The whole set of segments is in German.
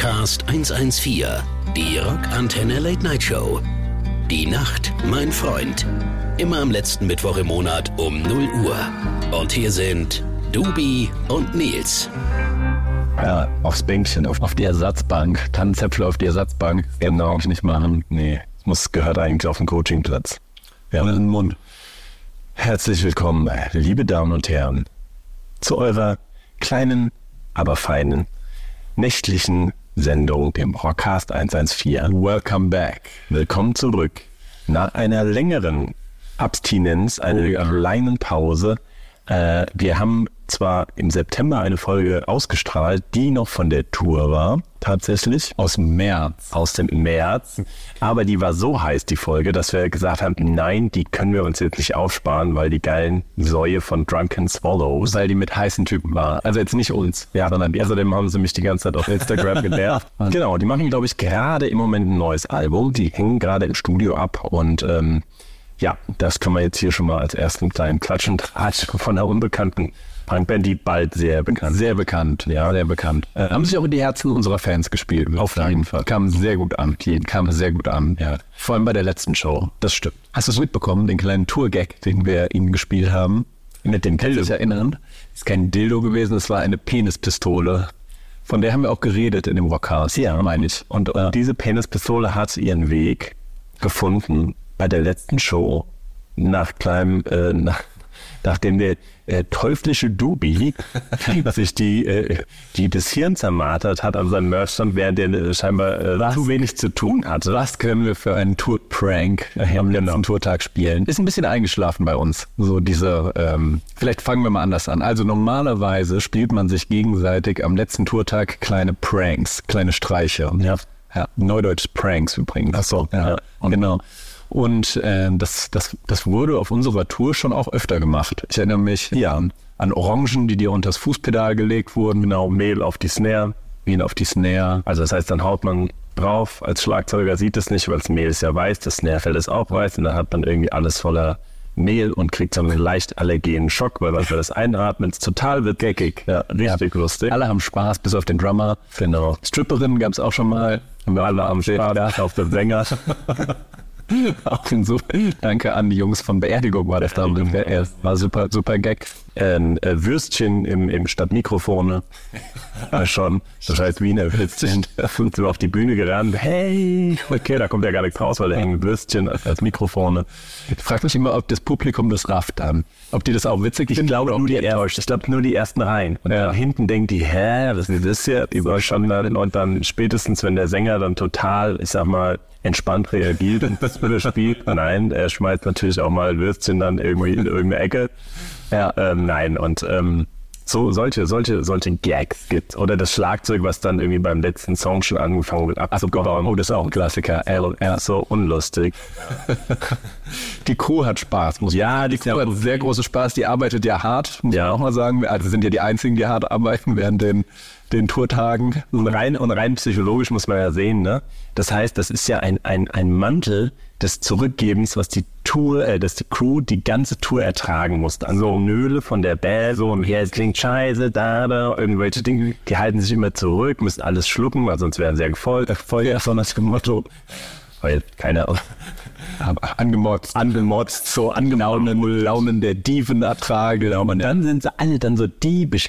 Rockcast 114, die Rockantenne Late Night Show. Die Nacht, mein Freund. Immer am letzten Mittwoch im Monat um 0 Uhr. Und hier sind Dubi und Nils. Ja, aufs Bänkchen, auf, auf die Ersatzbank. Tannenzäpfel auf die Ersatzbank. Genau. Ich nicht machen. Nee, das muss, gehört eigentlich auf den Coachingplatz. Ja, in den Mund. Herzlich willkommen, liebe Damen und Herren, zu eurer kleinen, aber feinen, nächtlichen Sendung, dem Rockcast 114. Welcome back. Willkommen zurück. Nach einer längeren Abstinenz, einer Oh ja. kleinen Pause. Äh, wir haben zwar im September eine Folge ausgestrahlt, die noch von der Tour war, tatsächlich. Aus dem März. Aus dem März. Aber die war so heiß, die Folge, dass wir gesagt haben, nein, die können wir uns jetzt nicht aufsparen, weil die geilen Säue von Drunken Swallows. Weil die mit heißen Typen war. Also jetzt nicht uns. Ja, sondern die, außerdem haben sie mich die ganze Zeit auf Instagram genervt. genau, die machen, glaube ich, gerade im Moment ein neues Album. Die hängen gerade im Studio ab und ähm, ja, das können wir jetzt hier schon mal als ersten kleinen Klatsch und Tratsch von einer unbekannten Punkband, die bald sehr bekannt Sehr bekannt. Ja, sehr bekannt. Äh, haben sich auch in die Herzen unserer Fans gespielt. Auf jeden Fall. Kam sehr gut an. Kam sehr gut an. Ja. Vor allem bei der letzten Show. Das stimmt. Hast du es mitbekommen, den kleinen Tour-Gag, den wir ihnen gespielt haben? Mit dem Kannst du dich erinnern? Ist kein Dildo gewesen, es war eine Penispistole. Von der haben wir auch geredet in dem Rockhaus. Ja, meine ich. Und äh, diese Penispistole hat ihren Weg gefunden bei der letzten Show nach kleinem, äh, nach, nachdem der äh, teuflische Dubi sich die, äh, die das Hirn zermartert hat an seinem Merchstand, während der äh, scheinbar äh, zu wenig zu tun hatte. Was können wir für einen Tour-Prank äh, am letzten Tourtag spielen? Ist ein bisschen eingeschlafen bei uns. So diese, ähm, vielleicht fangen wir mal anders an. Also normalerweise spielt man sich gegenseitig am letzten Tourtag kleine Pranks, kleine Streiche. Ja. Ja, Neudeutsch Pranks übrigens. Ach so, ja. ja. Genau. Und äh, das, das, das wurde auf unserer Tour schon auch öfter gemacht. Ich erinnere mich Ja. an, an Orangen, die dir unters Fußpedal gelegt wurden. Genau, Mehl auf die Snare. Mehl auf die Snare. Also das heißt, dann haut man drauf. Als Schlagzeuger sieht es nicht, weil das Mehl ist ja weiß, das Snarefell ist auch weiß und dann hat man irgendwie alles voller Mehl und kriegt so einen leicht allergenen Schock, weil man für das Einatmen ist total wird geckig. Ja, richtig lustig. Alle haben Spaß, bis auf den Drummer. Genau. Stripperinnen gab es auch schon mal. Haben wir alle am Spaß auf den Sänger. Auch insofern. Danke an die Jungs von Beerdigung war das da. Er war super, super Gag. Ein äh, Würstchen im, im statt Mikrofone. Ja, schon. Das heißt Wiener Würstchen. Sind wir auf die Bühne gerannt. Hey, okay, da kommt ja gar nichts raus, weil da hängen Würstchen als, Mikrofone. Ich frage mich immer, ob das Publikum das rafft dann. Ob die das auch witzig Ich finden glaube nur die, er ich glaube nur die ersten Reihen. Und dann hinten denkt die, hä, was ist das hier? Die war schon dann, und dann spätestens, wenn der Sänger dann total, ich sag mal, entspannt reagiert und das spielt. Nein, er schmeißt natürlich auch mal ein Würstchen dann irgendwie in irgendeine Ecke. Ja, ähm, nein, und ähm, so solche, solche, solche Gags gibt. Oder das Schlagzeug, was dann irgendwie beim letzten Song schon angefangen wird abzubauen. Oh, das ist auch ein Klassiker. Ja, ja, so unlustig. Die Crew hat Spaß, muss Ja, die Die Crew hat sehr großen Spaß. Die arbeitet ja hart, muss Ja. man auch mal sagen. Also sind ja die einzigen, die hart arbeiten während den, den Tourtagen. Und rein, und rein psychologisch muss man ja sehen, ne? Das heißt, das ist ja ein, ein, ein Mantel des Zurückgebens, was die Tour, äh, dass die Crew die ganze Tour ertragen muss. Also Nöle von der Band, so, hier, es klingt scheiße, da, da, irgendwelche Dinge, die halten sich immer zurück, müssen alles schlucken, weil sonst wären sie ja gefolgt, Feuer, so nach dem Motto. Weil keiner Aber angemotzt. angemotzt, so Launen, Launen der Diven ertragen. Und dann sind sie alle dann so diebisch.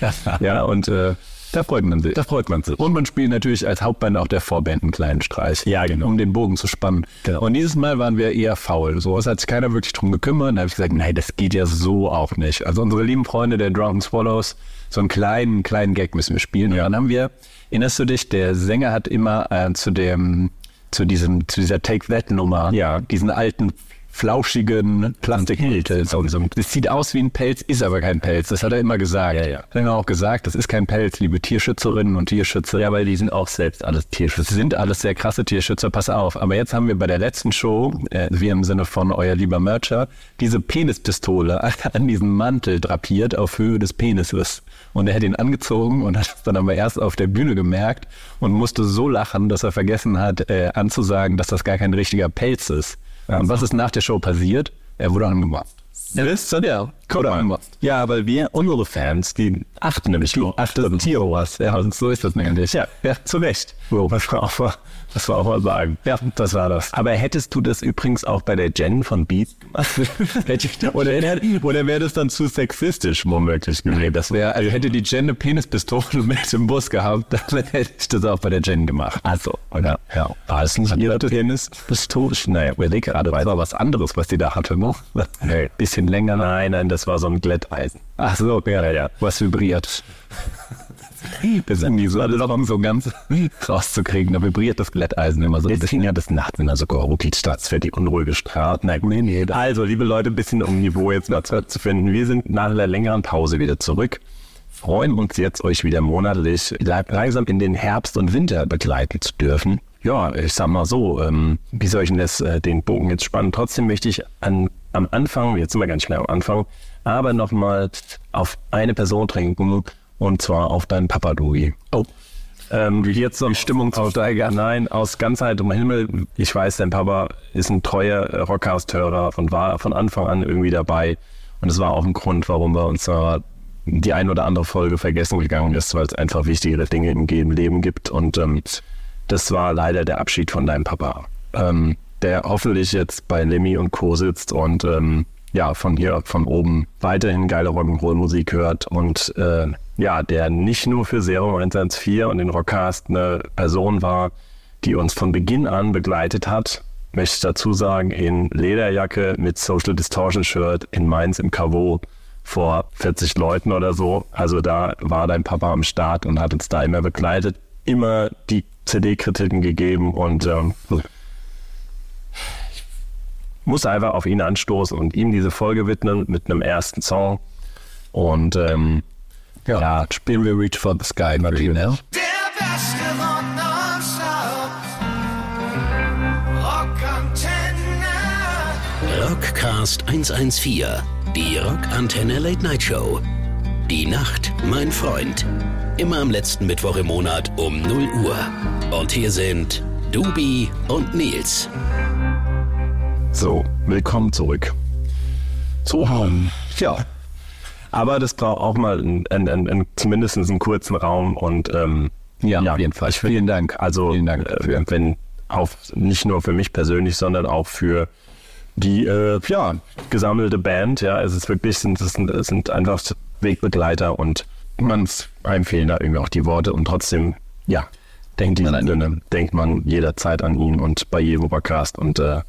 ja, und äh, Da freut man sich. da freut man sich. Und man spielt natürlich als Hauptband auch der Vorband einen kleinen Streich. Ja, genau. Um den Bogen zu spannen. Genau. Und dieses Mal waren wir eher faul. So, es hat sich keiner wirklich drum gekümmert. Und da habe ich gesagt, nein, das geht ja so auch nicht. Also unsere lieben Freunde der Drunken Swallows, so einen kleinen, kleinen Gag müssen wir spielen. Und dann haben wir, erinnerst du dich, der Sänger hat immer äh, zu dem, zu diesem, zu dieser Take That Nummer, Ja. diesen alten flauschigen Plastikpelz. Das sieht aus wie ein Pelz, ist aber kein Pelz. Das hat er immer gesagt. Ja, ja. Hat er immer auch gesagt, das ist kein Pelz, liebe Tierschützerinnen und Tierschützer. Ja, weil die sind auch selbst alles Tierschützer. Das sind alles sehr krasse Tierschützer, pass auf. Aber jetzt haben wir bei der letzten Show, äh, wir im Sinne von euer lieber Mercher, diese Penispistole an diesen Mantel drapiert auf Höhe des Penises. Und er hat ihn angezogen und hat es dann aber erst auf der Bühne gemerkt und musste so lachen, dass er vergessen hat, äh, anzusagen, dass das gar kein richtiger Pelz ist. Und was ist nach der Show passiert? Er wurde angemacht. Wisst ihr? Oder? guck mal. Ja, weil wir, unsere Fans, die achten nämlich du achtest Tiowas. Ja, Und so ist das nämlich. ja, ja, zu Recht. So, was wir auch mal, was wir auch mal sagen. Ja, das war das. Aber hättest du das übrigens auch bei der Jen von Beats gemacht? Oder oder wäre das dann zu sexistisch womöglich gewesen? Das wäre, also hätte die Jen eine Penispistole mit im Bus gehabt, dann hätte ich das auch bei der Jen gemacht. Also, oder? Ja. War es nicht ihre Penis? Historisch? Naja, überleg gerade, Das war was anderes, was die da hatte, ne? Nee. Bisschen länger. Nein, nein, das war so ein Glätteisen. Ach so, ja, Ja, ja. was vibriert. Das sind die so, das ist so ganz rauszukriegen. Da vibriert das Glätteisen immer so. Deswegen bisschen. ja das nachts in der sogar ruckelt statt für die unruhige Straße. Nein, nee, nee. Also, liebe Leute, ein bisschen um Niveau jetzt mal zu zu finden. Wir sind nach einer längeren Pause wieder zurück. Freuen uns jetzt, euch wieder monatlich langsam in den Herbst und Winter begleiten zu dürfen. Ja, ich sag mal so, ähm, wie soll ich denn das, äh, den Bogen jetzt spannen? Trotzdem möchte ich an, am Anfang, jetzt sind wir ganz schnell am Anfang, aber nochmal auf eine Person trinken und zwar auf deinen Papa, Dui. Oh, Ähm, jetzt so Stimmung zu steigern. Nein, aus ganz heiterem Himmel. Ich weiß, dein Papa ist ein treuer äh, Rockhouse-Hörer und war von Anfang an irgendwie dabei. Und es war auch ein Grund, warum wir uns äh, die ein oder andere Folge vergessen gegangen ist, weil es einfach wichtigere Dinge im Ge- im Leben gibt. Und ähm, das war leider der Abschied von deinem Papa, ähm, der hoffentlich jetzt bei Lemmy und Co. sitzt und ähm, ja, von hier von oben weiterhin geile Rock'n'Roll-Musik hört und äh, ja, der nicht nur für Serum 114 und den Rockcast eine Person war, die uns von Beginn an begleitet hat. Möchte ich dazu sagen, in Lederjacke mit Social Distortion Shirt in Mainz im Cavo vor 40 Leuten oder so. Also da war dein Papa am Start und hat uns da immer begleitet, immer die CD-Kritiken gegeben und ähm, muss einfach auf ihn anstoßen und ihm diese Folge widmen mit einem ersten Song. Und ähm, ja. Ja. Spielen wir Reach for the Sky mal wieder. Der beste. Rockcast 114, die Rockantenne Late Night Show. Die Nacht, mein Freund. Immer am letzten Mittwoch im Monat um 0 Uhr. Und hier sind Dubi und Nils. So, willkommen zurück. So, ähm, ja. Aber das braucht auch mal ein, ein, ein, zumindest einen kurzen Raum und ähm, Ja, auf jeden Fall. find- Vielen Dank. Also, Vielen Dank äh, wenn auch nicht nur für mich persönlich, sondern auch für die äh, ja, gesammelte Band. Ja, es ist wirklich, sind, es sind, es sind einfach Wegbegleiter und man einem fehlen da irgendwie auch die Worte und trotzdem, ja, denkt, diesem Sinne, denkt man jederzeit an ihn und bei jedem Podcast und äh,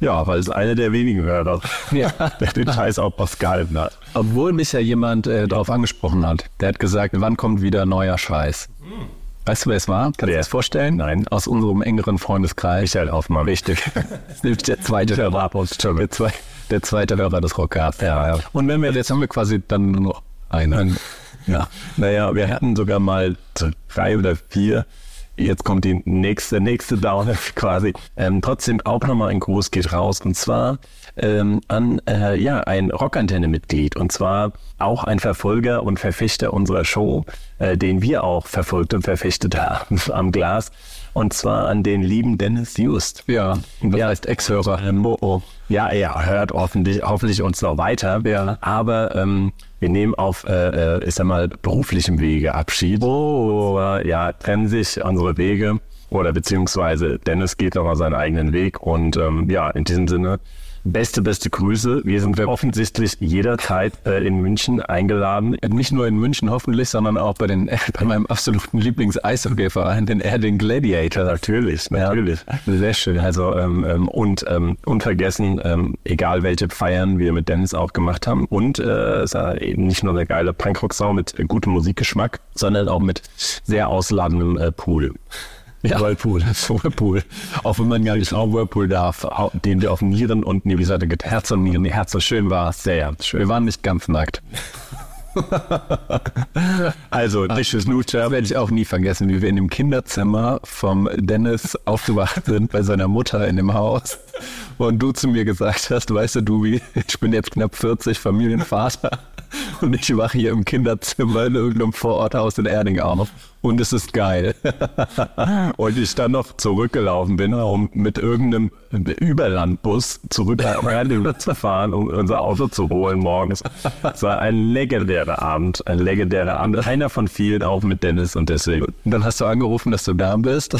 ja, weil es einer der wenigen Hörer, Ja. der den Scheiß auch ausgehalten hat. Obwohl mich ja jemand äh, darauf angesprochen hat. Der hat gesagt, wann kommt wieder neuer Scheiß? Weißt du, wer es war? Kannst du dir das vorstellen? Nein. Aus unserem engeren Freundeskreis. Michael Hoffmann. Richtig. Der zweite Hörer. Der, zwei, der zweite Hörer des Rockcasts. Ja, ja. Und wenn wir jetzt haben wir quasi dann nur noch einen. Ja, naja, wir hatten sogar mal drei oder vier. Jetzt kommt die nächste, nächste Downer quasi. Ähm, trotzdem auch nochmal ein Gruß geht raus und zwar ähm, an äh, ja ein Rockantenne-Mitglied und zwar auch ein Verfolger und Verfechter unserer Show, äh, den wir auch verfolgt und verfechtet haben am Glas. Und zwar an den lieben Dennis Just. Ja, das Ja. heißt Ex-Hörer. Ähm, oh, oh. Ja, er hört hoffentlich, hoffentlich uns noch weiter. Ja. Aber ähm, wir nehmen auf, äh, äh, ich sag mal, beruflichem Wege Abschied. Oh. Ja, trennen sich unsere Wege. Oder beziehungsweise Dennis geht nochmal seinen eigenen Weg. Und ähm, ja, in diesem Sinne, beste, beste Grüße. Wir sind offensichtlich jederzeit äh, in München eingeladen. Nicht nur in München hoffentlich, sondern auch bei, den, bei meinem absoluten Lieblings-Eishockey-Verein, den Erding Gladiator. Natürlich, natürlich. Sehr schön. Also ähm, ähm, und ähm, unvergessen, ähm, egal welche Feiern wir mit Dennis auch gemacht haben. Und äh, es war eben nicht nur eine geile Punkrock-Sau mit gutem Musikgeschmack, sondern auch mit sehr ausladendem äh, Pool. Ja. Whirlpool. Whirlpool. Auch wenn man ja nicht auch Whirlpool darf. Den wir auf Nieren und nee, wie gesagt, Herz und Nieren. Herz so schön war. Sehr schön. Wir waren nicht ganz nackt. Also, Das werde ich auch nie vergessen, wie wir in dem Kinderzimmer vom Dennis aufgewacht sind bei seiner Mutter in dem Haus. Und du zu mir gesagt hast, weißt du, du, wie, ich bin jetzt knapp 40, Familienvater. Und ich wache hier im Kinderzimmer in irgendeinem Vororthaus in Erding auf. Und es ist geil. und ich dann noch zurückgelaufen bin, um mit irgendeinem Überlandbus zurück nach Raleigh zu fahren, um unser Auto zu holen morgens. Es war ein legendärer Abend, ein legendärer Abend. Einer von vielen, auch mit Dennis und deswegen. Und dann hast du angerufen, dass du da bist.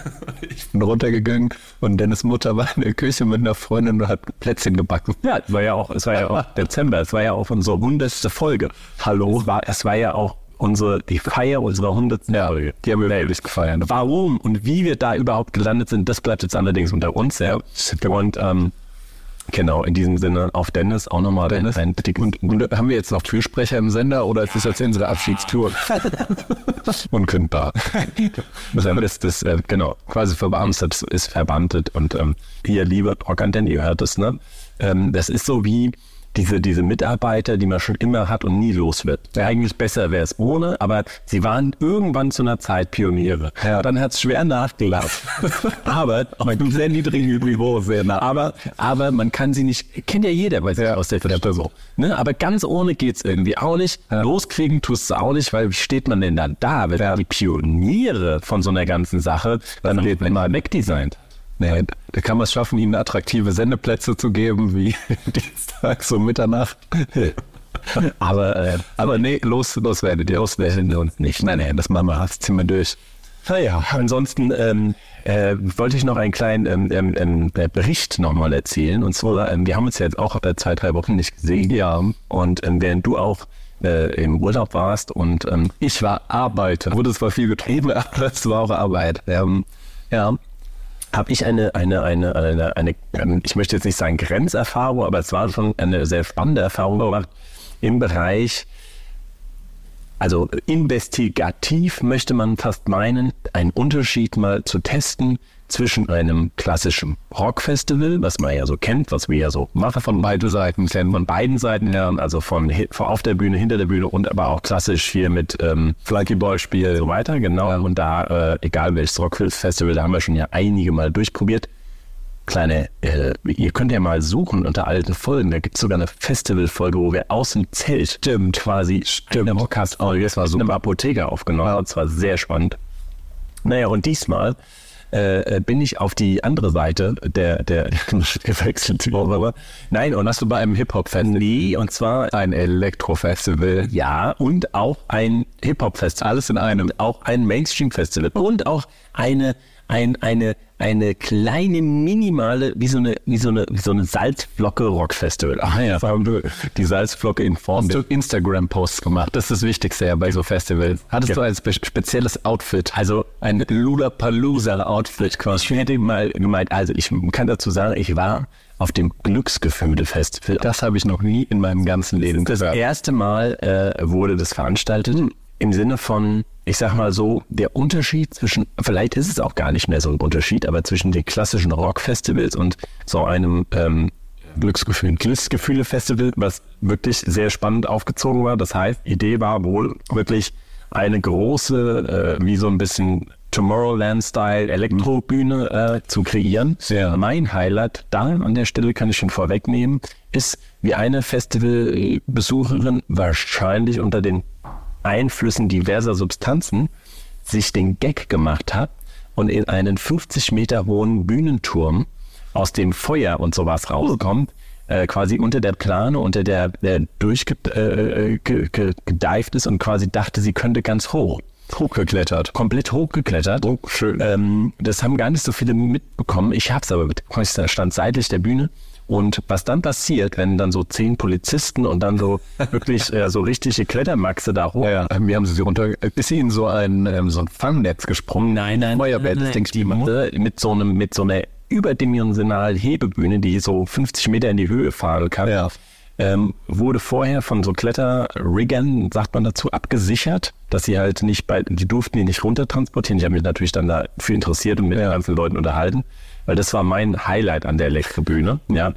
ich bin runtergegangen und Dennis Mutter war in der Küche mit einer Freundin und hat Plätzchen gebacken. Ja, es war ja auch, es war ja auch Dezember, es war ja auch unsere hundertste Folge. Hallo? Es war, es war ja auch unsere, die Feier unserer hundertsten Ja, Folge. die haben wir wirklich gefeiert. Warum und wie wir da überhaupt gelandet sind, das bleibt jetzt allerdings unter uns. Ja. Und ähm, genau, in diesem Sinne auf Dennis auch nochmal Dennis. ein dickes Und, und haben wir jetzt noch Fürsprecher im Sender oder ist das jetzt unsere Abschiedstour? Unkündbar. Das, das, das äh, genau, quasi verbeamtet ist verbeamtet und ähm, hier, liebe Rockantenne, ihr hört es, ne? Ähm, das ist so wie diese, diese Mitarbeiter, die man schon immer hat und nie los wird. Wäre eigentlich besser wäre es ohne, aber sie waren irgendwann zu einer Zeit Pioniere. Ja. Dann hat es schwer nachgelassen. aber auf einem sehr niedrigen Niveau sehr nah. Aber, aber man kann sie nicht, kennt ja jeder bei sich aus der Firma. Ne? Aber ganz ohne geht's irgendwie auch nicht. Loskriegen tust du auch nicht, weil wie steht man denn dann da, wenn die Pioniere von so einer ganzen Sache dann wird mal wegdesignt? Nee, da kann man es schaffen, ihnen attraktive Sendeplätze zu geben, wie Dienstag so Mitternacht. Aber, äh, Aber nee, los, los werdet ihr, los werdet ihr uns nicht. Nein, nein, das machen wir, das ziehen wir durch. Naja, ansonsten ähm, äh, wollte ich noch einen kleinen ähm, ähm, ähm, äh, Bericht nochmal erzählen. Und zwar, ähm, wir haben uns ja jetzt auch äh, zwei, drei Wochen nicht gesehen. Ja. Und ähm, während du auch äh, im Urlaub warst und ähm, Ich war Arbeiter. Wurde zwar viel getrieben, aber es war auch Arbeit. ja, habe ich eine, eine, eine, eine, eine, ähm, ich möchte jetzt nicht sagen Grenzerfahrung, aber es war schon eine sehr spannende Erfahrung gemacht im Bereich, also investigativ möchte man fast meinen, einen Unterschied mal zu testen zwischen einem klassischen Rockfestival, was man ja so kennt, was wir ja so machen von beiden Seiten, kennen von beiden Seiten her, also von, von auf der Bühne, hinter der Bühne und aber auch klassisch hier mit ähm, Flunkyball-Spiel und so weiter, genau. Und da, äh, egal welches Rockfestival, da haben wir schon ja einige Mal durchprobiert. Kleine, äh, ihr könnt ja mal suchen unter alten Folgen, da gibt es sogar eine Festivalfolge, wo wir aus dem Zelt stimmt, quasi stimmt. eine Podcast-Folge, das war so einem Apotheker aufgenommen, und zwar sehr spannend. Naja, und diesmal äh, bin ich auf die andere Seite der, der gewechselt. Nein, und hast du bei einem Hip-Hop-Festival? Nee, und zwar Ein Elektrofestival. ja, und auch ein Hip-Hop-Festival. Alles in einem. Auch ein Mainstream-Festival. Und auch eine, ein, eine, eine kleine, minimale, wie so eine, wie so eine, wie so eine Salzflocke-Rock-Festival. Ah ja. Die Salzflocke in Form Hast du Instagram-Posts gemacht? Das ist das Wichtigste ja bei so Festivals. Hattest Ja. du ein spe spezielles Outfit? Also ein Lulapalooza-Outfit quasi. Ich hätte mal gemeint, also ich kann dazu sagen, ich war auf dem Glücksgefühle-Festival. Das habe ich noch nie in meinem ganzen Leben Das gehört. erste Mal äh, wurde das veranstaltet im Sinne von, ich sag mal so, der Unterschied zwischen, vielleicht ist es auch gar nicht mehr so ein Unterschied, aber zwischen den klassischen Rockfestivals und so einem ähm, Glücksgefühl, Glücksgefühle-Festival, was wirklich sehr spannend aufgezogen war. Das heißt, Idee war wohl wirklich eine große, äh, wie so ein bisschen Tomorrowland-Style Elektrobühne äh, zu kreieren. Ja. Mein Highlight da an der Stelle kann ich schon vorwegnehmen, ist, wie eine Festivalbesucherin wahrscheinlich unter den Einflüssen diverser Substanzen sich den Gag gemacht hat und in einen 50 Meter hohen Bühnenturm aus dem Feuer und sowas rauskommt, äh, quasi unter der Plane, unter der, der durchgedeift äh, gedeift ist und quasi dachte, sie könnte ganz hoch. Hochgeklettert. Komplett hochgeklettert. Oh, schön. Ähm, das haben gar nicht so viele mitbekommen. Ich hab's aber mitbekommen. Ich stand seitlich der Bühne. Und was dann passiert, wenn dann so zehn Polizisten und dann so wirklich äh, so richtige Klettermaxe da hoch. Ja, ja. Wie haben sie sie runter? Ist sie in so ein, ähm, so ein Fangnetz gesprungen? Nein, nein, Feuerwehr, nein, das nein, denke ich. Masse mit so einem, mit so einer überdimensionalen Hebebühne, die so 50 Meter in die Höhe fahren kann, Ja. Ähm, wurde vorher von so Kletterriggern, sagt man dazu, abgesichert, dass sie halt nicht bei, die durften die nicht runter transportieren. Ich habe mich natürlich dann dafür interessiert und mit den ganzen Leuten unterhalten, weil das war mein Highlight an der Elektrobühne, ja.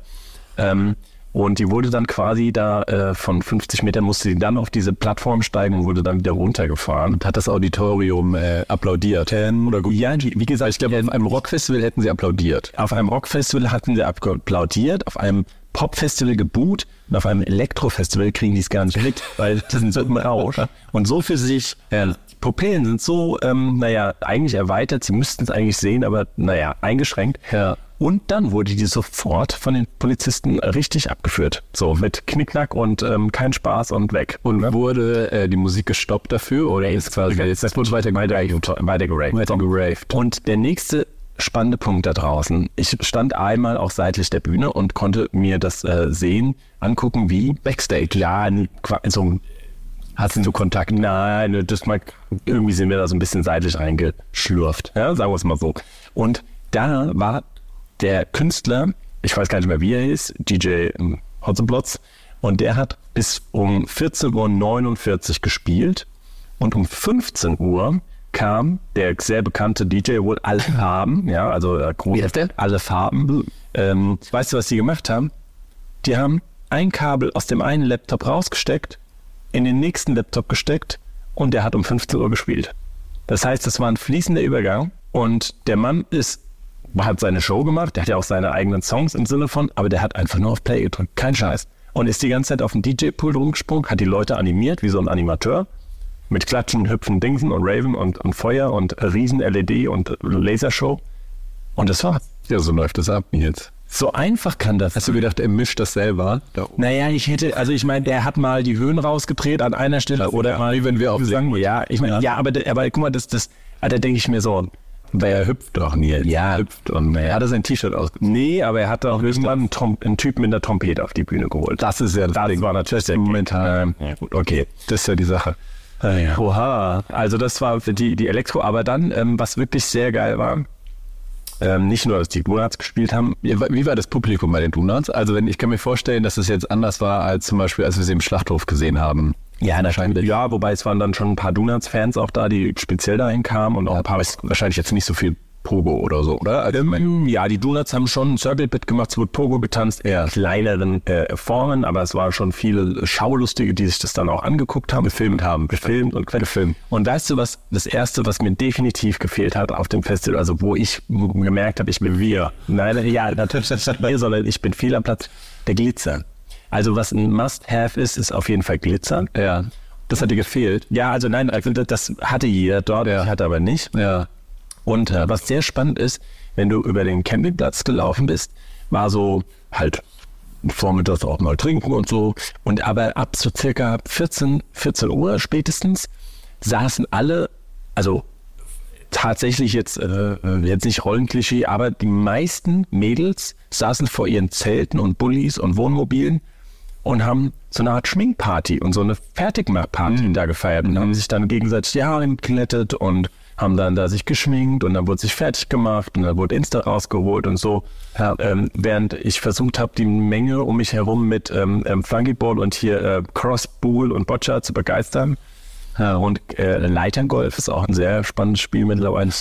Ähm, und die wurde dann quasi da äh, von 50 Metern musste sie dann auf diese Plattform steigen und wurde dann wieder runtergefahren. Und hat das Auditorium äh, applaudiert? Oder gut? Ja, wie gesagt, Ich glaube, auf einem Rockfestival hätten sie applaudiert. auf einem Rockfestival hatten sie applaudiert, auf einem Popfestival geboot und auf einem Elektrofestival kriegen die es gar nicht mit, weil das sind so im Rausch. Und so für sich äh, Pupillen sind so, ähm, naja, eigentlich erweitert, sie müssten es eigentlich sehen, aber naja, eingeschränkt. Ja. Und dann wurde die sofort von den Polizisten richtig abgeführt. So, mit Knickknack und ähm, kein Spaß und weg. Und wurde äh, die Musik gestoppt dafür oder ist quasi das, das wurde weiter. Weiter. Weiter geraved. Und der nächste spannende Punkt da draußen. Ich stand einmal auch seitlich der Bühne und konnte mir das äh, sehen, angucken, wie Backstage. Ja, qua- so ein Hast du Kontakt? Nein, das mal, irgendwie sind wir da so ein bisschen seitlich reingeschlurft. Ja, sagen wir es mal so. Und da war der Künstler, ich weiß gar nicht mehr, wie er ist, DJ Hotzenplotz, und der hat bis um 14.49 Uhr gespielt und um 15 Uhr kam der sehr bekannte DJ, wohl alle Farben, ja, also äh, der? alle Farben. Ähm, weißt du, was die gemacht haben? Die haben ein Kabel aus dem einen Laptop rausgesteckt, in den nächsten Laptop gesteckt und der hat um 15 Uhr gespielt. Das heißt, es war ein fließender Übergang und der Mann ist, hat seine Show gemacht, der hat ja auch seine eigenen Songs im Sinne von, aber der hat einfach nur auf Play gedrückt, kein Scheiß. Und ist die ganze Zeit auf dem DJ-Pool rumgesprungen, hat die Leute animiert, wie so ein Animateur, mit Klatschen, Hüpfen, Dingsen und Raven und, und Feuer und Riesen-LED und Lasershow. Und das war's. Ja, so läuft das ab jetzt. So einfach kann das. Hast du gedacht, er mischt das selber? Da oben? Naja, ich hätte, also ich meine, der hat mal die Höhen rausgedreht an einer Stelle oder mal, wie wenn wir auf Gesang. Ja, ich meine, ja. aber, der- aber guck mal, das, das, da denke ich mir so, Weil er hüpft doch nie. Ja. hüpft und er hat er sein T-Shirt aus. nee, aber er hat auch irgendwann einen, Trom einen Typ mit einer Trompete auf die Bühne geholt. Das ist ja das, Das Ding. war natürlich der momentan. Ja, gut, okay. Das ist ja die Sache. Oha, also das war für die, die Elektro, aber dann, ähm, was wirklich sehr geil war, ähm, nicht nur, dass die Donuts gespielt haben, Ja, Wie war das Publikum bei den Donuts? Also wenn ich kann mir vorstellen, dass es jetzt anders war als zum Beispiel, als wir sie im Schlachthof gesehen haben. Ja, wahrscheinlich. Ja, wobei es waren dann schon ein paar Donuts-Fans auch da, die speziell dahin kamen und auch ein paar. Wahrscheinlich jetzt nicht so viel Pogo oder so, oder? Also, Ähm, ja, die Donuts haben schon ein Circle-Bit gemacht, es wurde Pogo getanzt, eher kleineren äh, Formen, aber es waren schon viele Schaulustige, die sich das dann auch angeguckt haben, gefilmt haben, gefilmt und gefilmt. Und weißt du was, das Erste, was mir definitiv gefehlt hat auf dem Festival, also wo ich gemerkt habe, ich bin wir. Nein, ja, natürlich nicht wir, sondern ich bin fehl am Platz, der Glitzer. Also was ein Must-Have ist, ist auf jeden Fall Glitzer. ja. Das hat dir gefehlt. Ja, also nein, also das- das hatte jeder dort, Ja. ich hatte aber nicht. Ja. Und äh, was sehr spannend ist, wenn du über den Campingplatz gelaufen bist, war so halt vormittags auch mal trinken und so. Und aber ab so circa 14, 14 Uhr spätestens saßen alle, also tatsächlich jetzt, äh, jetzt nicht Rollenklischee, aber die meisten Mädels saßen vor ihren Zelten und Bullis und Wohnmobilen und haben so eine Art Schminkparty und so eine Fertigmachparty da gefeiert und haben sich dann gegenseitig die Haare geklettet und haben dann da sich geschminkt und dann wurde sich fertig gemacht und dann wurde Insta rausgeholt und so. Ähm, während ich versucht habe, die Menge um mich herum mit ähm, ähm, Flunkyball und hier äh, Crossbowl und Boccia zu begeistern. Ja, und äh, Leiterngolf ist auch ein sehr spannendes Spiel mittlerweile.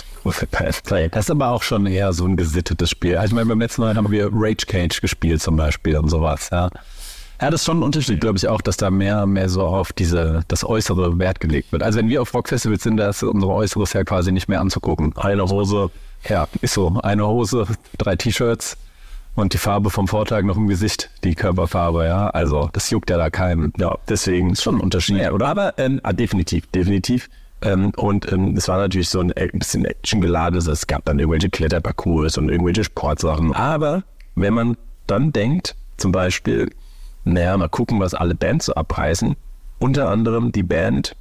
Das ist aber auch schon eher so ein gesittetes Spiel. Also ich meine, beim letzten Mal haben wir Rage Cage gespielt zum Beispiel und sowas, ja. Ja, das ist schon ein Unterschied, glaube ich auch, dass da mehr, mehr so auf diese, das äußere Wert gelegt wird. Also wenn wir auf Rockfestivals sind, da ist unsere Äußeres ja quasi nicht mehr anzugucken. Eine Hose. Ja, ist so. Eine Hose, drei T-Shirts und die Farbe vom Vortag noch im Gesicht, die Körperfarbe, ja. Also das juckt ja da keinen. Ja, deswegen ist schon ein Unterschied. Ja, oder? Aber ähm, ah, definitiv, definitiv. Ähm, und ähm, es war natürlich so ein, äh, bisschen actiongeladenes. Es gab dann irgendwelche Kletterparcours und irgendwelche Sportsachen. Aber wenn man dann denkt, zum Beispiel, naja, mal gucken, was alle Bands so abreißen. Unter anderem die Band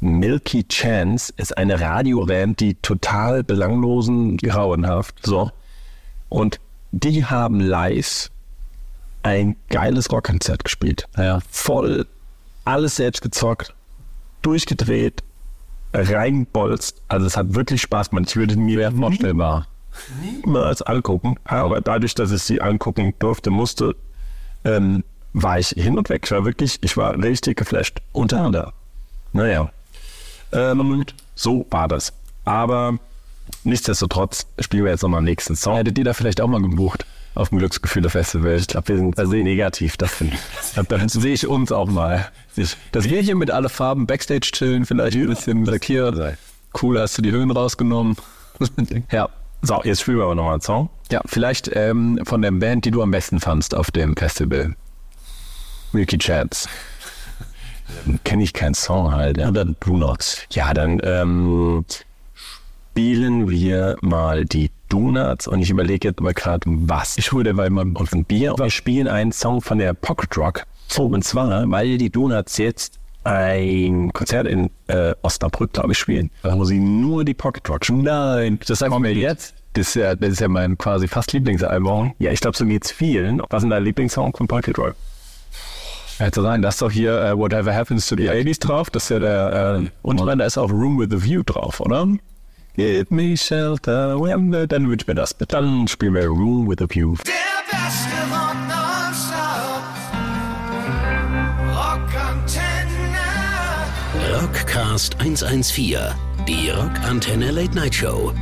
Milky Chance ist eine Radioband, die total belanglosen, grauenhaft, so. Und die haben live ein geiles Rockkonzert gespielt. Ja. Voll alles selbst gezockt, durchgedreht, reinbolzt. Also es hat wirklich Spaß gemacht. Ich würde mir Vorstellbar. niemals angucken, aber dadurch, dass ich sie angucken durfte, musste, ähm, war ich hin und weg. Ich war wirklich, ich war richtig geflasht. Unter anderem. Naja. Ähm, so war das. Aber nichtsdestotrotz spielen wir jetzt nochmal den nächsten Song. Hättet ihr da vielleicht auch mal gebucht auf dem Glücksgefühle-Festival? Ich glaube, wir sind also negativ, das finde ich. Dann sehe ich uns auch mal. Dass wir hier mit alle Farben Backstage chillen, vielleicht ein bisschen lackiert. Cool, hast du die Höhen rausgenommen. Ja. So, jetzt spielen wir aber nochmal einen Song. Ja, vielleicht ähm, von der Band, die du am besten fandst auf dem Festival. Milky Chance. kenne ich keinen Song halt. Ja. Oder Do Not. Ja, dann ähm, spielen wir mal die Donuts und ich überlege jetzt mal gerade, was. Ich hole weil mal uns ein Bier. Wir spielen einen Song von der Pocket Rock. Und zwar, weil die Donuts jetzt ein Konzert in äh, Osnabrück, glaube ich, spielen. Da muss sie nur die Pocket Rock spielen. Nein, das sagt mir jetzt. Das ist, ja, das ist ja mein quasi fast Lieblingsalbum. Ja, ich glaube, so geht's vielen. Was ist dein Lieblingssong von Pocket Rock? Ja, zu sagen, da ist doch hier uh, Whatever Happens to the 80s drauf. Das ist ja der. Äh, und ich meine, da ist auch Room with a View drauf, oder? Give me shelter when the, Dann wünsch mir das bitte. Dann spielen wir Room with a View. Der beste Rock Rockcast 114. Die Rockantenne Late Night Show.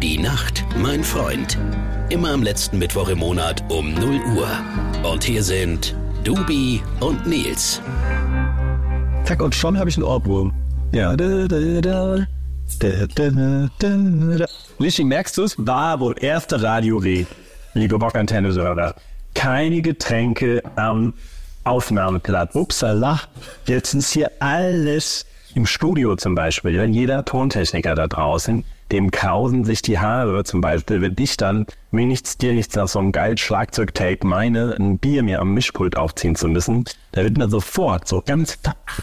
Die Nacht, mein Freund. Immer am letzten Mittwoch im Monat um 0 Uhr. Und hier sind Dubi und Nils. Zack, und schon habe ich einen Ohrwurm. Ja. Da, da, da. Da, da, da. Lisching, merkst du es? War wohl erste Radio-Rede, liebe Rockantenne-Hörer. Keine Getränke am Aufnahmeplatz. Upsala. Jetzt ist hier alles im Studio zum Beispiel. Ja, jeder Tontechniker da draußen, dem krausen sich die Haare zum Beispiel, wenn ich dann mir nichts, dir nichts nach so einem geilen Schlagzeugtape meine, ein Bier mir am Mischpult aufziehen zu müssen. Da wird mir sofort so ganz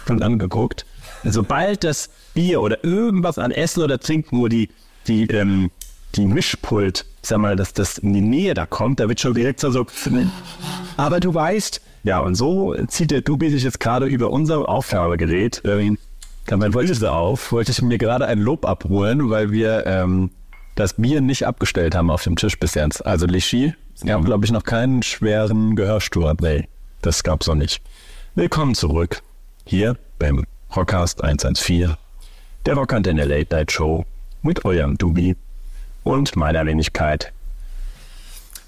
und angeguckt. Sobald das Bier oder irgendwas an Essen oder Trinken nur die, die, ähm, die Mischpult, ich sag mal, dass das in die Nähe da kommt, da wird schon direkt so, aber du weißt, ja, und so zieht der Dubi sich jetzt gerade über unser Aufnahmegerät, äh, dann wollte ich auf, wollte ich mir gerade ein Lob abholen, weil wir ähm, das Bier nicht abgestellt haben auf dem Tisch bis jetzt. Also Lichi, wir haben, glaube ich, noch keinen schweren Gehörsturm. Nee, das gab's noch nicht. Willkommen zurück hier beim Rockcast 114, der Rockantenne Late Night Show mit eurem Dubi und meiner Wenigkeit.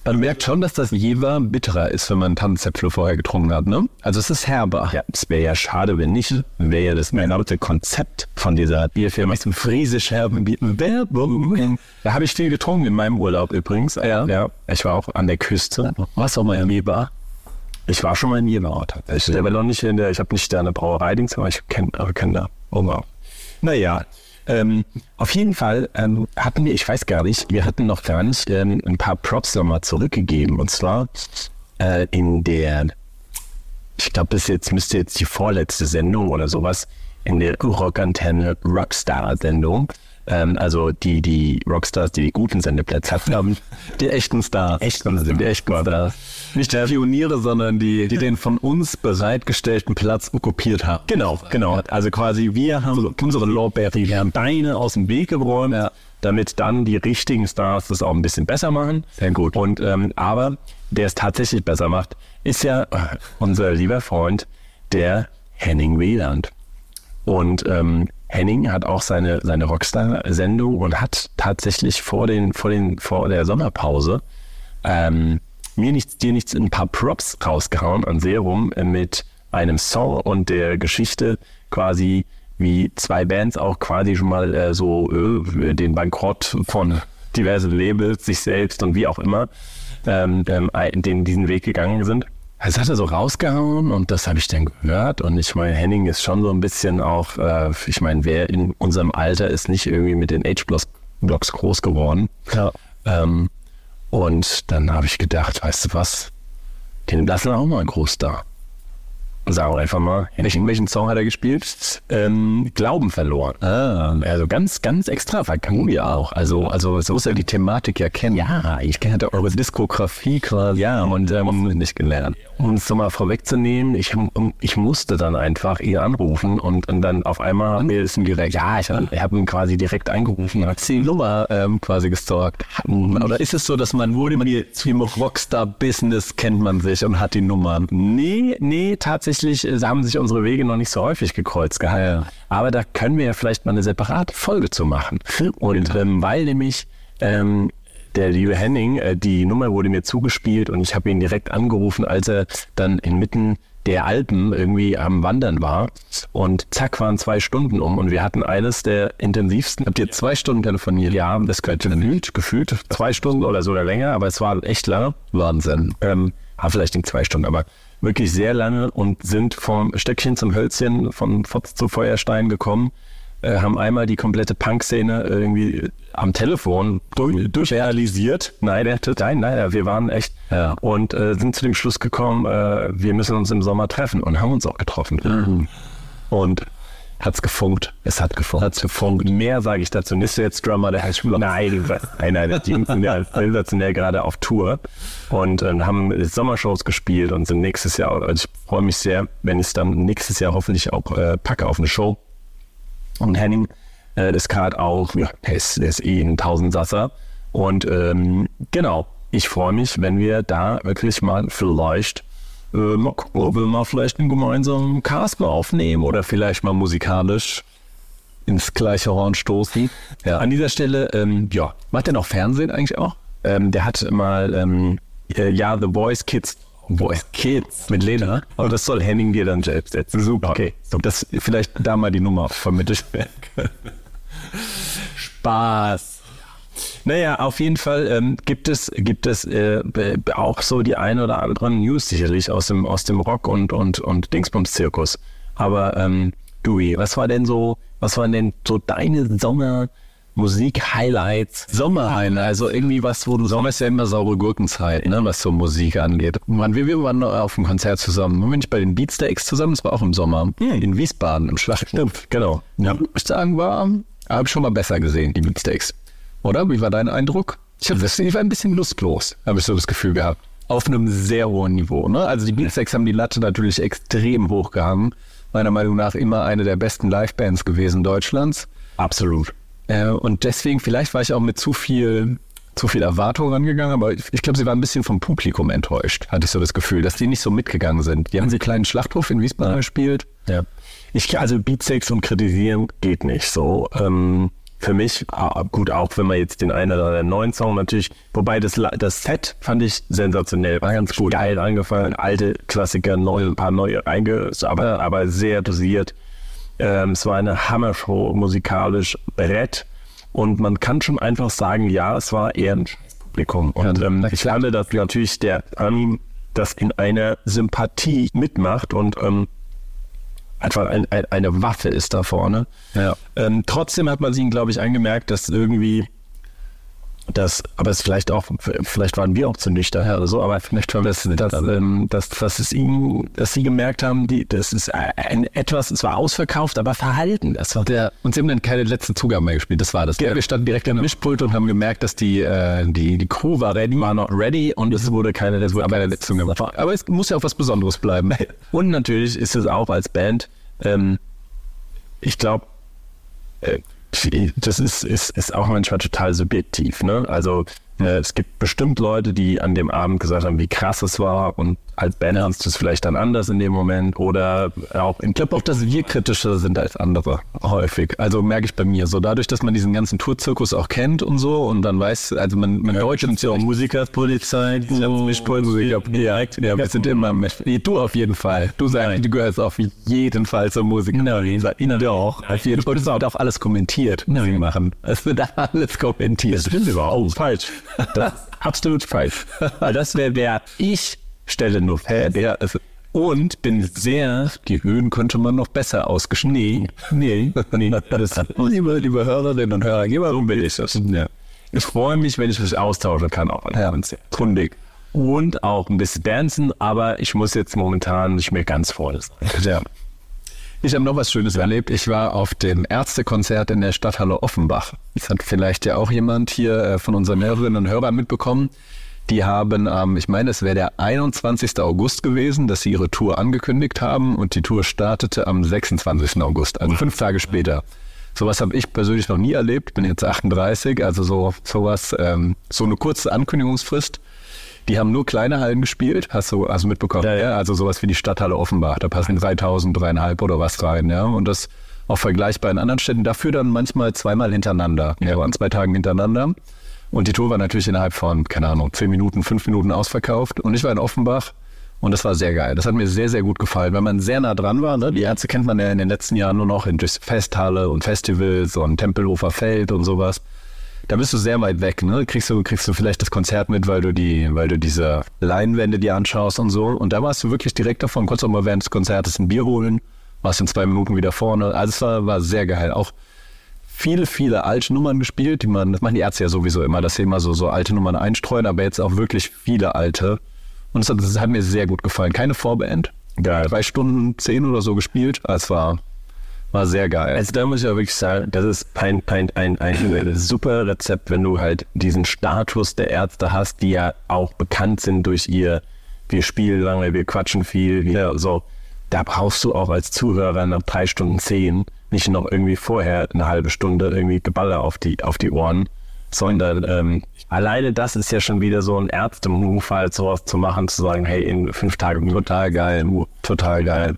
Man merkt schon, dass das Jever bitterer ist, wenn man Tannenzäpfle vorher getrunken hat, ne? Also es ist herber. Ja, es wäre ja schade, wenn nicht. Wäre ja das gesamte Konzept von dieser Bierfirma. Zum friesisch herben Bier. Werbung. Da habe ich viel getrunken in meinem Urlaub übrigens. Ja. ja. Ich war auch an der Küste. Was auch mal in Jever? Ich war schon mal in Jever tatsächlich. Aber noch nicht in der, ich habe nicht da eine Brauerei, Dings, aber ich kenne aber kenn da. Oh, wow. Naja, ähm, auf jeden Fall ähm, hatten wir, ich weiß gar nicht, wir hatten noch gar nicht ähm, ein paar Props nochmal zurückgegeben. Und zwar äh, in der, ich glaube, bis jetzt müsste jetzt die vorletzte Sendung oder sowas, in der Rockantenne Rockstar-Sendung. Ähm, also die, die Rockstars, die die guten Sendeplätze haben, die echten Stars. Echten sind die echten Stars. Nicht die Pioniere, sondern die, die den von uns bereitgestellten Platz okkupiert haben. Genau, genau. Also quasi wir haben unsere Lorbeeren Beine aus dem Weg geräumt, Ja. damit dann die richtigen Stars das auch ein bisschen besser machen. Sehr gut. Und ähm, aber der es tatsächlich besser macht, ist ja äh, unser lieber Freund, der Henning Wieland. Und ähm, Henning hat auch seine, seine Rockstar-Sendung und hat tatsächlich vor, den, vor, den, vor der Sommerpause ähm, mir nichts, dir nichts, ein paar Props rausgehauen an Serum mit einem Song und der Geschichte quasi, wie zwei Bands auch quasi schon mal äh, so äh, den Bankrott von diversen Labels, sich selbst und wie auch immer, ähm, ähm, den, diesen Weg gegangen sind. Das hat er so rausgehauen und das habe ich dann gehört. Und ich meine, Henning ist schon so ein bisschen auch, äh, ich meine, wer in unserem Alter ist nicht irgendwie mit den H-Blocks groß geworden. Ja. Ähm, und dann habe ich gedacht, weißt du was, den lassen wir auch mal einen Großstar. Sagen wir einfach mal, welchen, welchen Song hat er gespielt? Ähm, Glauben verloren. Ah, Also ganz, ganz extravagant ja auch. Also, also so muss ja die Thematik ja kennen. ja, ich kenne eure Diskografie quasi. Ja, und ähm, nicht gelernt. Um es so mal vorwegzunehmen, ich, ich musste dann einfach ihn anrufen und, und dann auf einmal mir ist ihm direkt, ja, ich, ich habe ihn quasi direkt angerufen, hat die Nummer ähm, quasi gestalkt. Oder ist es so, dass man wurde man die im Rockstar-Business kennt man sich und hat die Nummern? Nee, nee, tatsächlich äh, haben sich unsere Wege noch nicht so häufig gekreuzt gehabt. Ja. Aber da können wir ja vielleicht mal eine separate Folge zu machen. Und ähm, weil nämlich ähm, der liebe Henning, äh, die Nummer wurde mir zugespielt und ich habe ihn direkt angerufen, als er dann inmitten der Alpen irgendwie am Wandern war. Und zack, waren zwei Stunden um und wir hatten eines der intensivsten. Habt ihr zwei Stunden telefoniert? Ja, das könnte gefühlt, gefühlt zwei Stunden oder sogar länger, aber es war echt lange. Wahnsinn. Ähm, ah, vielleicht nicht zwei Stunden, aber wirklich sehr lange und sind vom Stöckchen zum Hölzchen, von Fotz zu Feuerstein gekommen, äh, haben einmal die komplette Punk-Szene irgendwie am Telefon durch, durchrealisiert. Nein, nein, nein, wir waren echt Ja. und äh, sind zu dem Schluss gekommen, äh, wir müssen uns im Sommer treffen und haben uns auch getroffen. Und hat's gefunkt. Es hat gefunkt. Hat's gefunkt. Mehr sage ich dazu. Nicht so jetzt Drummer, der heißt Nein, nein, nein, die Jungs sind ja sensationell gerade auf Tour und äh, haben Sommershows gespielt und sind nächstes Jahr, also ich freue mich sehr, wenn ich es dann nächstes Jahr hoffentlich auch äh, packe auf eine Show. Und Henning, äh, das Kart auch, ja, der ist, der ist eh ein Tausendsasser. Und ähm, genau, ich freue mich, wenn wir da wirklich mal vielleicht äh, mal gucken, ob wir mal vielleicht einen gemeinsamen Cast mal aufnehmen oder vielleicht mal musikalisch ins gleiche Horn stoßen. Ja. An dieser Stelle, ähm, ja, Macht der noch Fernsehen eigentlich auch? ähm, der hat mal, ähm, äh, ja, The Voice Kids. Voice Kids mit Lena. Und das soll Henning dir dann selbst setzen. Super. Okay. Das vielleicht da mal die Nummer vermittelt werden können. Spaß. Naja, auf jeden Fall ähm, gibt es, gibt es äh, auch so die ein oder anderen News sicherlich aus dem, aus dem Rock- und, und, und Dingsbums-Zirkus. Aber ähm, Dewey, was war denn so, was waren denn so deine Sommer-Musik-Highlights? Sommerhain, also irgendwie was, wo du Sommer ist ja immer saure Gurkenzeit, ne, was so Musik angeht. Man, wir, wir waren auf einem Konzert zusammen. Waren wir nicht bei den Beatsteaks zusammen? Das war auch im Sommer. In Wiesbaden, im Schlachthof. Genau. Ja. Muss ich sagen, war, habe ich schon mal besser gesehen, die Beatsteaks. Oder? Wie war dein Eindruck? Ich, hab, ich war ein bisschen lustlos, habe ich so das Gefühl gehabt. Auf einem sehr hohen Niveau. Ne? Also die Beatsteaks haben die Latte natürlich extrem hoch gehangen. Meiner Meinung nach immer eine der besten Livebands gewesen Deutschlands. Absolut. Äh, und deswegen, vielleicht war ich auch mit zu viel, zu viel Erwartung rangegangen, aber ich, ich glaube, sie war ein bisschen vom Publikum enttäuscht, hatte ich so das Gefühl, dass die nicht so mitgegangen sind. Die haben sie kleinen Schlachthof in Wiesbaden gespielt. Ja. Ich, also Beatsex und kritisieren geht nicht so. Ähm, für mich, gut, auch wenn man jetzt den einen oder anderen neuen Song natürlich, wobei das, das Set fand ich sensationell, war ganz gut. Geil angefallen, alte Klassiker, neu, ein paar neue reinge, aber, aber sehr dosiert. Ähm, es war eine Hammershow, musikalisch Brett. Und man kann schon einfach sagen, ja, es war eher ein Publikum. Und Ja, ähm, ich fand, dass natürlich der Armin das in einer Sympathie mitmacht und ähm, einfach ein, ein, eine Waffe ist da vorne. Ja. Ähm, trotzdem hat man sich, glaube ich, angemerkt, dass irgendwie das, aber es vielleicht auch, vielleicht waren wir auch zu nüchtern oder so, aber vielleicht war das, dass, ähm, dass, dass es ihnen, dass sie gemerkt haben, die, das ist ein etwas, es war ausverkauft, aber verhalten. Das war Der, und sie haben dann keine letzten Zugaben mehr gespielt, das war das. Wir standen direkt am Mischpult und haben gemerkt, dass die, äh, die, die Crew war ready. war noch ready und es wurde keine letzte Aber der letzte Zugabe. Aber es muss ja auch was Besonderes bleiben. Und natürlich ist es auch als Band, ähm, ich glaube, äh, das ist, ist, ist auch manchmal total subjektiv. Ne? Also äh, es gibt bestimmt Leute, die an dem Abend gesagt haben, wie krass es war und als hast du es vielleicht dann anders in dem Moment oder auch Ich glaube auch, dass wir kritischer sind als andere häufig. Also merke ich bei mir so. Dadurch, dass man diesen ganzen Tourzirkus auch kennt und so und dann weiß, also man, man Deutsch ist ja auch Musikerspolizei, so, Mischpulsmusik. ja, ja, wir sind immer mit. Du auf jeden Fall. Du sagst, du gehörst auf jeden Fall zur Musik. Nein, doch. Auf jeden Fall. Das wird auch alles kommentiert. Nein, machen. Es wird alles kommentiert. Das stimmt überhaupt. falsch. Das ist absolut falsch. Das wäre, wer ich stelle nur fest. Ja, also, Und bin sehr, die Höhen könnte man noch besser ausgeschnitten. nee, nee, das, liebe, liebe Hörerinnen und Hörer, so will ich das. Ja. Ich freue mich, wenn ich mich austauschen kann, auch an Ja, kundig. Und auch ein bisschen dancen, aber ich muss jetzt momentan nicht mehr ganz voll sein. Ja. Ich habe noch was Schönes erlebt. Ich war auf dem Ärztekonzert in der Stadthalle Offenbach. Das hat vielleicht ja auch jemand hier äh, von unseren Hörerinnen und Hörern mitbekommen. Die haben, ähm, ich meine, es wäre der 21. August gewesen, dass sie ihre Tour angekündigt haben und die Tour startete am 26. August, also fünf Tage später. Sowas habe ich persönlich noch nie erlebt. Bin jetzt 38, also so sowas, ähm, so eine kurze Ankündigungsfrist. Die haben nur kleine Hallen gespielt, hast du also mitbekommen. Ja, ja. Also sowas wie die Stadthalle Offenbach, da passen 3000, dreieinhalb oder was rein, ja. Und das auch vergleichbar in anderen Städten. Dafür dann manchmal zweimal hintereinander, ja, an zwei Tagen hintereinander. Und die Tour war natürlich innerhalb von, keine Ahnung, zehn Minuten, fünf Minuten ausverkauft. Und ich war in Offenbach und das war sehr geil. Das hat mir sehr, sehr gut gefallen, weil man sehr nah dran war. Ne? Die Ärzte kennt man ja in den letzten Jahren nur noch in durch Festhalle und Festivals und Tempelhofer Feld und sowas. da bist du sehr weit weg, ne? Kriegst du, kriegst du vielleicht das Konzert mit, weil du die, weil du diese Leinwände dir anschaust und so. Und da warst du wirklich direkt davon, konntest auch mal während des Konzertes ein Bier holen, warst in zwei Minuten wieder vorne. Also es war, war sehr geil. Auch viele, viele alte Nummern gespielt, die man, das machen die Ärzte ja sowieso immer, dass sie immer so, so alte Nummern einstreuen, aber jetzt auch wirklich viele alte. Und das hat, das hat mir sehr gut gefallen. Keine Vorband. Geil. Drei Stunden, zehn oder so gespielt. Es war, war sehr geil. Also da muss ich auch wirklich sagen, das ist ein, ein, ein, ein super Rezept, wenn du halt diesen Status der Ärzte hast, die ja auch bekannt sind durch ihr, wir spielen lange, wir quatschen viel, wir so. Da brauchst du auch als Zuhörer nach drei Stunden zehn nicht noch irgendwie vorher eine halbe Stunde irgendwie Geballer auf die, auf die Ohren, sondern ähm, alleine das ist ja schon wieder so ein Ärzte-Move, halt sowas zu machen, zu sagen, hey, in fünf Tagen total geil, total geil.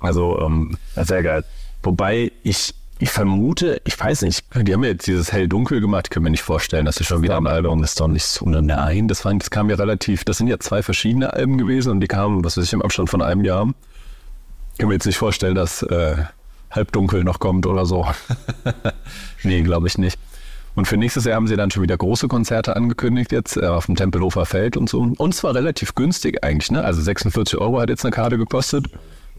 Also ähm, sehr geil. Wobei ich, ich vermute, ich weiß nicht. Die haben ja jetzt dieses hell-dunkel gemacht. Ich kann mir nicht vorstellen, dass sie schon wieder ein Album ist. Doch nicht so. Nein, das, war, das kam ja relativ, das sind ja zwei verschiedene Alben gewesen und die kamen, was weiß ich, im Abstand von einem Jahr. Ich kann mir jetzt nicht vorstellen, dass äh, halbdunkel noch kommt oder so. nee, glaube ich nicht. Und für nächstes Jahr haben sie dann schon wieder große Konzerte angekündigt jetzt äh, auf dem Tempelhofer Feld und so. Und zwar relativ günstig eigentlich, ne? Also 46 Euro hat jetzt eine Karte gekostet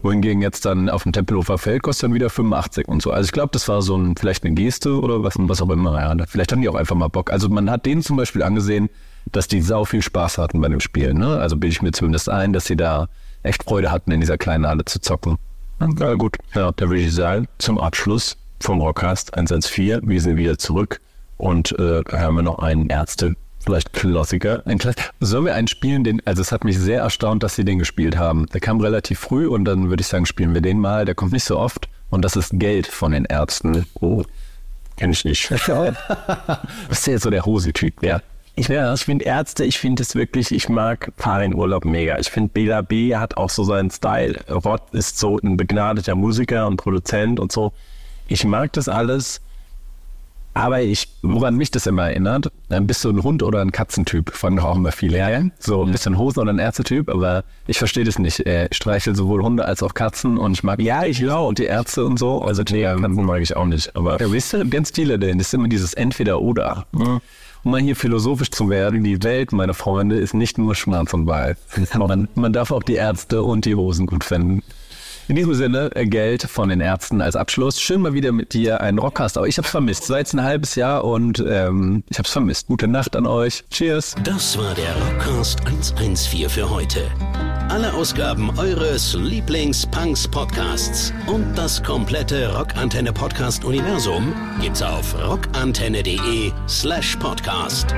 wohingegen jetzt dann auf dem Tempelhofer Feld kostet dann wieder 85 und so. Also ich glaube, das war so ein, vielleicht eine Geste oder was, was auch immer. Ja, vielleicht haben die auch einfach mal Bock. Also man hat denen zum Beispiel angesehen, dass die sau viel Spaß hatten bei dem Spiel. Ne? Also bilde ich mir zumindest ein, dass sie da echt Freude hatten, in dieser kleinen Halle zu zocken. Ja, gut. Ja, da würde ich sagen, zum Abschluss vom Rockcast 114, wir sind wieder zurück und äh, haben wir noch einen Ärzte Vielleicht Klassiker. Ein Klassiker. Sollen wir einen spielen, den, also es hat mich sehr erstaunt, dass sie den gespielt haben. Der kam relativ früh und dann würde ich sagen, spielen wir den mal. Der kommt nicht so oft und das ist Geld von den Ärzten. Oh, kenn ich nicht. Bist du jetzt so der Hose-Typ, ja. Ich, ja. ich finde Ärzte, ich finde es wirklich, ich mag Fahr in Urlaub mega. Ich finde Bela B hat auch so seinen Style. Rott ist so ein begnadeter Musiker und Produzent und so. Ich mag das alles. Aber ich, woran mich das immer erinnert, dann bist du ein Hund oder ein Katzentyp, doch auch immer viele. Ja, so ein bisschen Hosen oder ein Ärztetyp, aber ich verstehe das nicht. Ich streichel sowohl Hunde als auch Katzen und ich mag ja, ich auch. und die Ärzte und so. Also nee, Katzen mag ich auch nicht. Aber ja, wisst ihr, ganz viele denn, das ist immer dieses Entweder-Oder. Mhm. Um mal hier philosophisch zu werden, die Welt, meine Freunde, ist nicht nur schwarz und weiß. man, man darf auch die Ärzte und die Hosen gut finden. In diesem Sinne, äh, Geld von den Ärzten als Abschluss. Schön mal wieder mit dir einen Rockcast. Aber ich hab's vermisst. Seit ein halbes Jahr und ähm, ich hab's vermisst. Gute Nacht an euch. Cheers. Das war der Rockcast 114 für heute. Alle Ausgaben eures Lieblings-Punks-Podcasts und das komplette Rockantenne Podcast-Universum gibt's auf rockantenne.de slash podcast.